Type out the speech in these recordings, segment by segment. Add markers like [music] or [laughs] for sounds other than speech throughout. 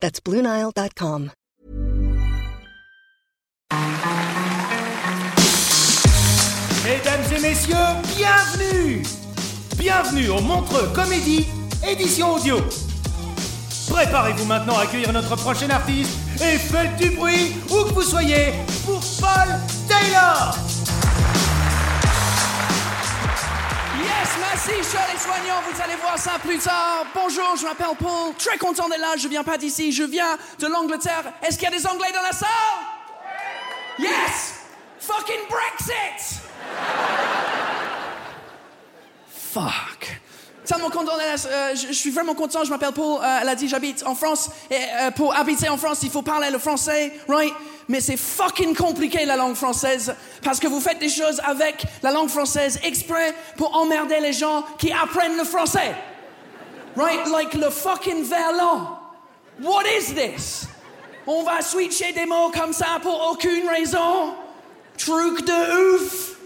That's BlueNile.com. Mesdames et messieurs, bienvenue Bienvenue au Montreux Comédie, édition audio. Préparez-vous maintenant à accueillir notre prochain artiste et faites du bruit où que vous soyez pour Paul Taylor Yes, merci, chers les soignants. Vous allez voir ça plus tard. Bonjour, je m'appelle Paul. Très content d'être là. Je viens pas d'ici, je viens de l'Angleterre. Est-ce qu'il y a des Anglais dans la salle? Yes! Fucking Brexit! Fuck. Tellement content. Euh, je, je suis vraiment content. Je m'appelle Paul. Euh, elle a dit j'habite en France. Et euh, pour habiter en France, il faut parler le français, right? Mais c'est fucking compliqué la langue française parce que vous faites des choses avec la langue française exprès pour emmerder les gens qui apprennent le français. Right? Like le fucking verlan. What is this? On va switcher des mots comme ça pour aucune raison. Truc de ouf.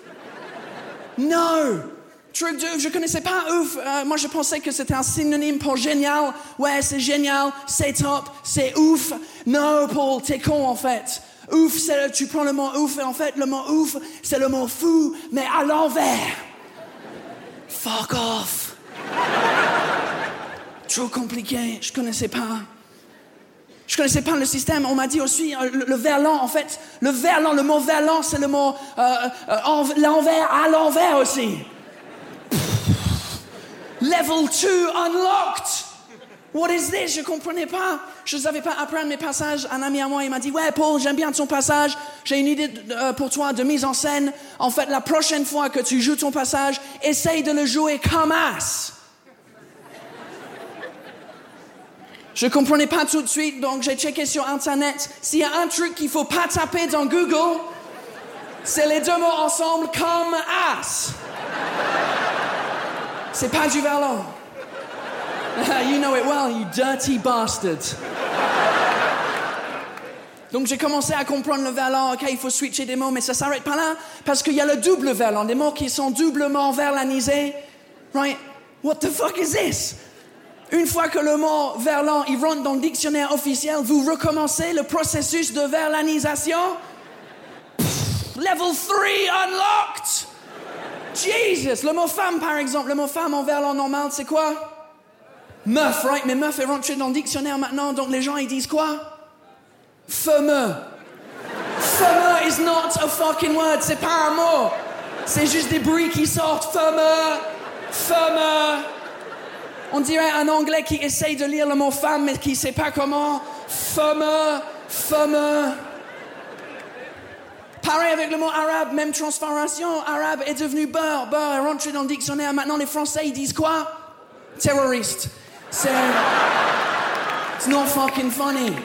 No. Truc de ouf, je connaissais pas ouf. Euh, moi, je pensais que c'était un synonyme pour génial. Ouais, c'est génial, c'est top, c'est ouf. No, Paul, t'es con en fait. Ouf, c'est tu prends le mot ouf et en fait, le mot ouf, c'est le mot fou, mais à l'envers. Fuck off. Trop compliqué, je connaissais pas. Je connaissais pas le système. On m'a dit aussi euh, le, verlan. En fait, le verlan, le mot verlan, c'est le mot euh, euh, en- l'envers à l'envers aussi. Level 2 unlocked. What is this? Je comprenais pas. Je savais pas apprendre mes passages. Un ami à moi, il m'a dit, ouais, Paul, j'aime bien ton passage. J'ai une idée euh, pour toi de mise en scène. En fait, la prochaine fois que tu joues ton passage, essaye de le jouer comme as. Je comprenais pas tout de suite, donc j'ai checké sur Internet. S'il y a un truc qu'il faut pas taper dans Google, c'est les deux mots ensemble comme as. C'est pas du verlan. [laughs] you know it well, you dirty bastard. Donc j'ai commencé à comprendre le verlan. Ok, il faut switcher des mots, mais ça s'arrête pas là parce qu'il y a le double verlan, des mots qui sont doublement verlanisés. Right? What the fuck is this? Une fois que le mot verlan il rentre dans le dictionnaire officiel, vous recommencez le processus de verlanisation? Level 3 unlocked. Jesus, le mot femme par exemple, le mot femme en verlan normal, c'est quoi? Meuf, right? Mais meuf est rentré dans le dictionnaire maintenant, donc les gens ils disent quoi? Fameux. Fameux is not a fucking word, c'est pas un mot. C'est juste des bruits qui sortent. Fameux, fameux. On dirait un anglais qui essaye de lire le mot femme mais qui sait pas comment. Fameux, fameux. Pareil avec le mot arabe, même transformation. Arabe est devenu beurre. Beurre est rentré dans le dictionnaire. Maintenant, les Français, ils disent quoi? Terroriste. C'est. It's not fucking funny.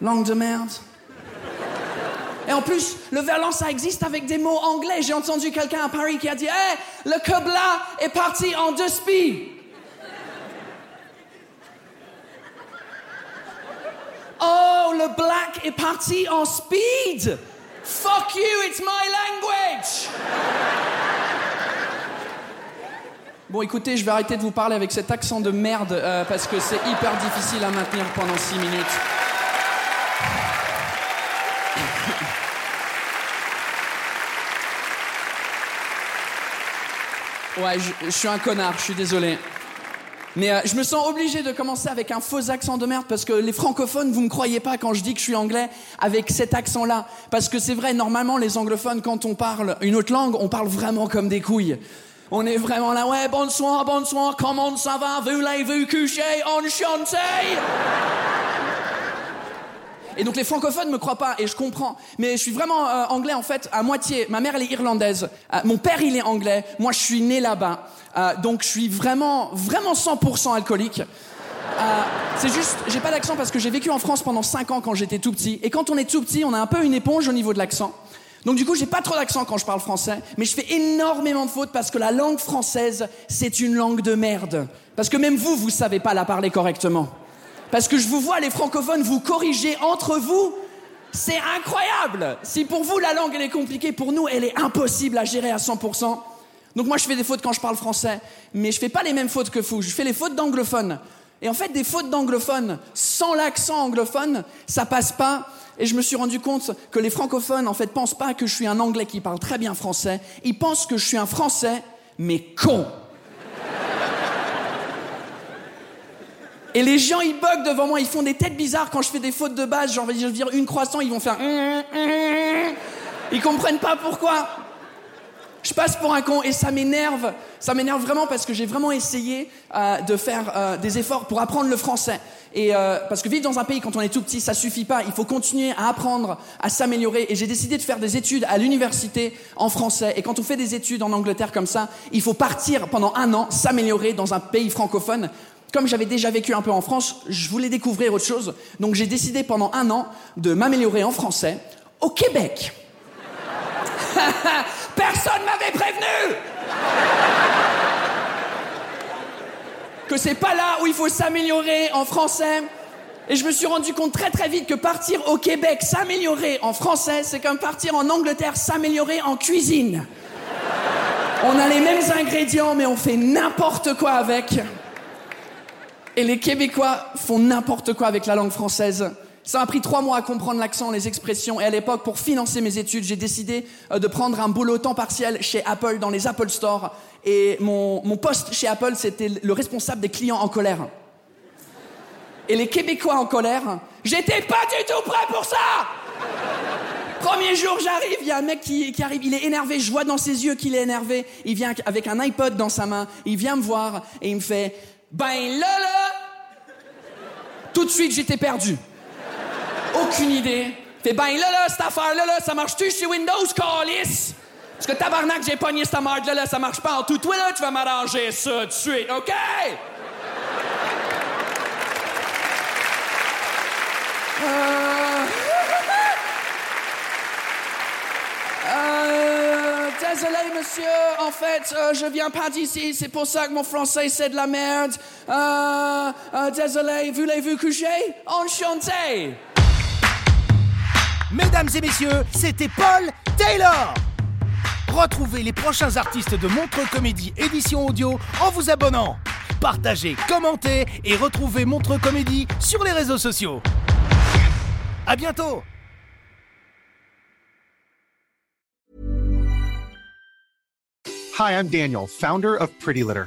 Langue de merde. Et en plus, le verlan, ça existe avec des mots anglais. J'ai entendu quelqu'un à Paris qui a dit Hey, le Kobla est parti en deux spies. Oh, le black est parti en speed. Fuck you, it's my language. Bon, écoutez, je vais arrêter de vous parler avec cet accent de merde euh, parce que c'est hyper difficile à maintenir pendant six minutes. Ouais, je, je suis un connard, je suis désolé. Mais euh, je me sens obligé de commencer avec un faux accent de merde parce que les francophones, vous me croyez pas quand je dis que je suis anglais avec cet accent-là. Parce que c'est vrai, normalement, les anglophones, quand on parle une autre langue, on parle vraiment comme des couilles. On est vraiment là, ouais, bonsoir, bonsoir, comment ça va, voulez-vous coucher, enchanté et donc les francophones me croient pas et je comprends. Mais je suis vraiment euh, anglais en fait à moitié. Ma mère elle est irlandaise, Euh, mon père il est anglais, moi je suis né là-bas. Euh, donc je suis vraiment vraiment 100% alcoolique. Euh, c'est juste, j'ai pas d'accent parce que j'ai vécu en France pendant 5 ans quand j'étais tout petit. Et quand on est tout petit, on a un peu une éponge au niveau de l'accent. Donc du coup, j'ai pas trop d'accent quand je parle français, mais je fais énormément de fautes parce que la langue française, c'est une langue de merde. Parce que même vous, vous savez pas la parler correctement. Parce que je vous vois, les francophones, vous corriger entre vous. C'est incroyable. Si pour vous, la langue, elle est compliquée, pour nous, elle est impossible à gérer à 100%. Donc moi, je fais des fautes quand je parle français, mais je fais pas les mêmes fautes que vous. Je fais les fautes d'anglophone. Et en fait, des fautes d'anglophone sans l'accent anglophone, ça passe pas. Et je me suis rendu compte que les francophones, en fait, pensent pas que je suis un anglais qui parle très bien français. Ils pensent que je suis un français, mais con. Et les gens, ils bug devant moi, ils font des têtes bizarres quand je fais des fautes de base. Genre, je veux dire une croissant, ils vont faire. [laughs] Ils comprennent pas pourquoi. Je passe pour un con et ça m'énerve. Ça m'énerve vraiment parce que j'ai vraiment essayé euh, de faire euh, des efforts pour apprendre le français. Et euh, parce que vivre dans un pays quand on est tout petit, ça suffit pas. Il faut continuer à apprendre, à s'améliorer. Et j'ai décidé de faire des études à l'université en français. Et quand on fait des études en Angleterre comme ça, il faut partir pendant un an, s'améliorer dans un pays francophone. Comme j'avais déjà vécu un peu en France, je voulais découvrir autre chose. Donc j'ai décidé pendant un an de m'améliorer en français au Québec. [laughs] Personne m'avait prévenu que c'est pas là où il faut s'améliorer en français. Et je me suis rendu compte très très vite que partir au Québec s'améliorer en français, c'est comme partir en Angleterre s'améliorer en cuisine. On a les mêmes ingrédients, mais on fait n'importe quoi avec. Et les Québécois font n'importe quoi avec la langue française. Ça m'a pris trois mois à comprendre l'accent, les expressions. Et à l'époque, pour financer mes études, j'ai décidé euh, de prendre un boulot temps partiel chez Apple dans les Apple Store. Et mon, mon poste chez Apple, c'était le responsable des clients en colère. Et les Québécois en colère, j'étais pas du tout prêt pour ça Premier jour, j'arrive, il y a un mec qui, qui arrive, il est énervé, je vois dans ses yeux qu'il est énervé. Il vient avec un iPod dans sa main, il vient me voir et il me fait Ben là là Tout de suite, j'étais perdu. Aucune idée. Fait ben là là, cette affaire-là, là, ça marche-tu chez Windows, calice? Parce que tabarnak, j'ai pogné cette merde-là, là, ça marche pas en tout. Toi tu vas m'arranger ça de suite, OK? Euh... Euh, désolé, monsieur. En fait, euh, je viens pas d'ici. C'est pour ça que mon français, c'est de la merde. Euh, désolé. Voulez-vous coucher? Enchanté. Mesdames et messieurs, c'était Paul Taylor. Retrouvez les prochains artistes de Montreux Comédie édition audio en vous abonnant. Partagez, commentez et retrouvez Montreux Comédie sur les réseaux sociaux. À bientôt. Hi, I'm Daniel, founder of Pretty Litter.